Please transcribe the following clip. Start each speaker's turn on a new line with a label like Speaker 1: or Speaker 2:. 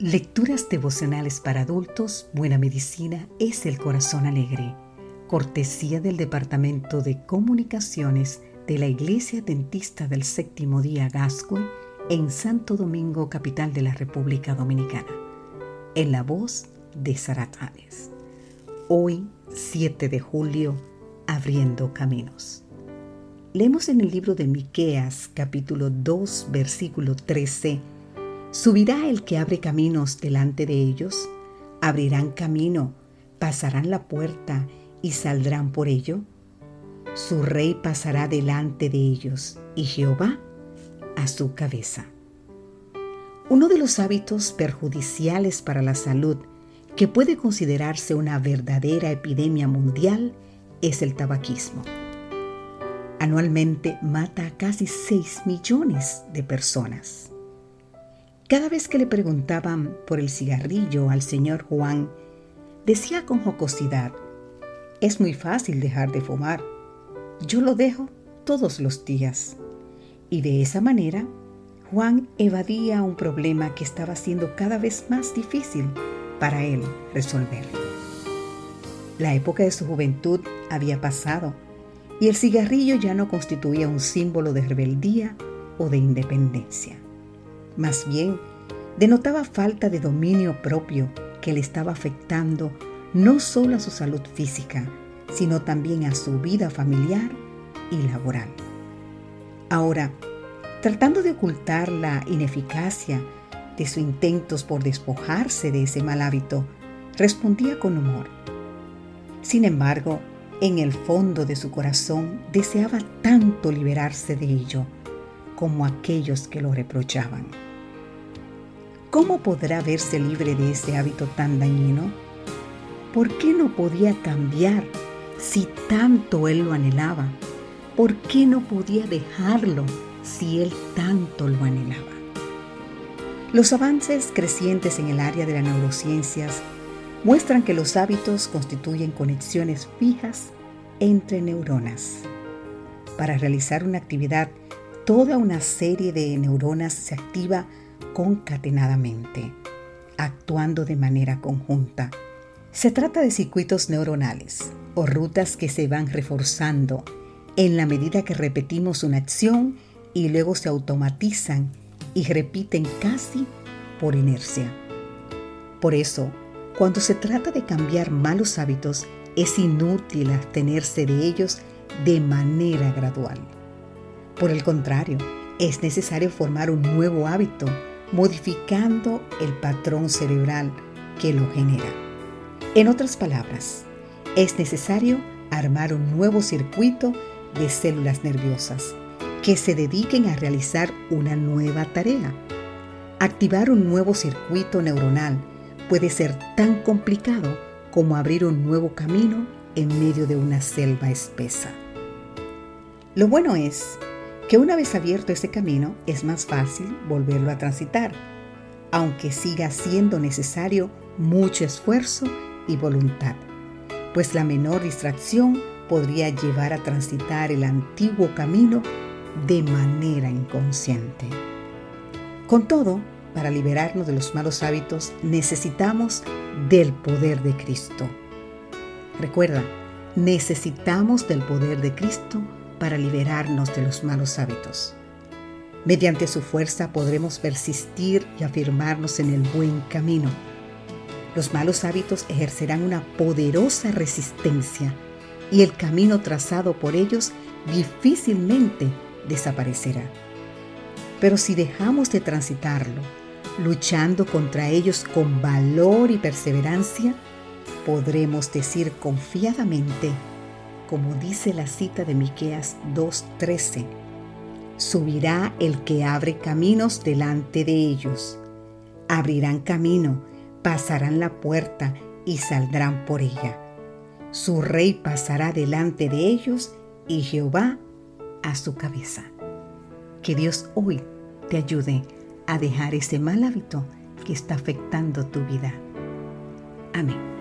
Speaker 1: Lecturas devocionales para adultos, Buena Medicina es el Corazón Alegre, cortesía del Departamento de Comunicaciones de la Iglesia Dentista del Séptimo Día Gascue en Santo Domingo, capital de la República Dominicana, en la voz de Sara Hoy, 7 de julio, abriendo caminos. Leemos en el libro de Miqueas, capítulo 2, versículo 13 Subirá el que abre caminos delante de ellos, abrirán camino, pasarán la puerta y saldrán por ello. Su rey pasará delante de ellos y Jehová a su cabeza. Uno de los hábitos perjudiciales para la salud que puede considerarse una verdadera epidemia mundial es el tabaquismo. Anualmente mata a casi 6 millones de personas. Cada vez que le preguntaban por el cigarrillo al señor Juan, decía con jocosidad, es muy fácil dejar de fumar. Yo lo dejo todos los días. Y de esa manera, Juan evadía un problema que estaba siendo cada vez más difícil para él resolver. La época de su juventud había pasado y el cigarrillo ya no constituía un símbolo de rebeldía o de independencia. Más bien, denotaba falta de dominio propio que le estaba afectando no solo a su salud física, sino también a su vida familiar y laboral. Ahora, tratando de ocultar la ineficacia de sus intentos por despojarse de ese mal hábito, respondía con humor. Sin embargo, en el fondo de su corazón deseaba tanto liberarse de ello como aquellos que lo reprochaban. ¿Cómo podrá verse libre de ese hábito tan dañino? ¿Por qué no podía cambiar si tanto él lo anhelaba? ¿Por qué no podía dejarlo si él tanto lo anhelaba? Los avances crecientes en el área de las neurociencias muestran que los hábitos constituyen conexiones fijas entre neuronas. Para realizar una actividad toda una serie de neuronas se activa concatenadamente, actuando de manera conjunta. Se trata de circuitos neuronales o rutas que se van reforzando en la medida que repetimos una acción y luego se automatizan y repiten casi por inercia. Por eso, cuando se trata de cambiar malos hábitos, es inútil abstenerse de ellos de manera gradual. Por el contrario, es necesario formar un nuevo hábito, modificando el patrón cerebral que lo genera. En otras palabras, es necesario armar un nuevo circuito de células nerviosas que se dediquen a realizar una nueva tarea. Activar un nuevo circuito neuronal puede ser tan complicado como abrir un nuevo camino en medio de una selva espesa. Lo bueno es que una vez abierto ese camino es más fácil volverlo a transitar, aunque siga siendo necesario mucho esfuerzo y voluntad, pues la menor distracción podría llevar a transitar el antiguo camino de manera inconsciente. Con todo, para liberarnos de los malos hábitos necesitamos del poder de Cristo. Recuerda, necesitamos del poder de Cristo para liberarnos de los malos hábitos. Mediante su fuerza podremos persistir y afirmarnos en el buen camino. Los malos hábitos ejercerán una poderosa resistencia y el camino trazado por ellos difícilmente desaparecerá. Pero si dejamos de transitarlo, luchando contra ellos con valor y perseverancia, podremos decir confiadamente, como dice la cita de Miqueas 2:13. Subirá el que abre caminos delante de ellos. Abrirán camino, pasarán la puerta y saldrán por ella. Su rey pasará delante de ellos y Jehová a su cabeza. Que Dios hoy te ayude a dejar ese mal hábito que está afectando tu vida. Amén.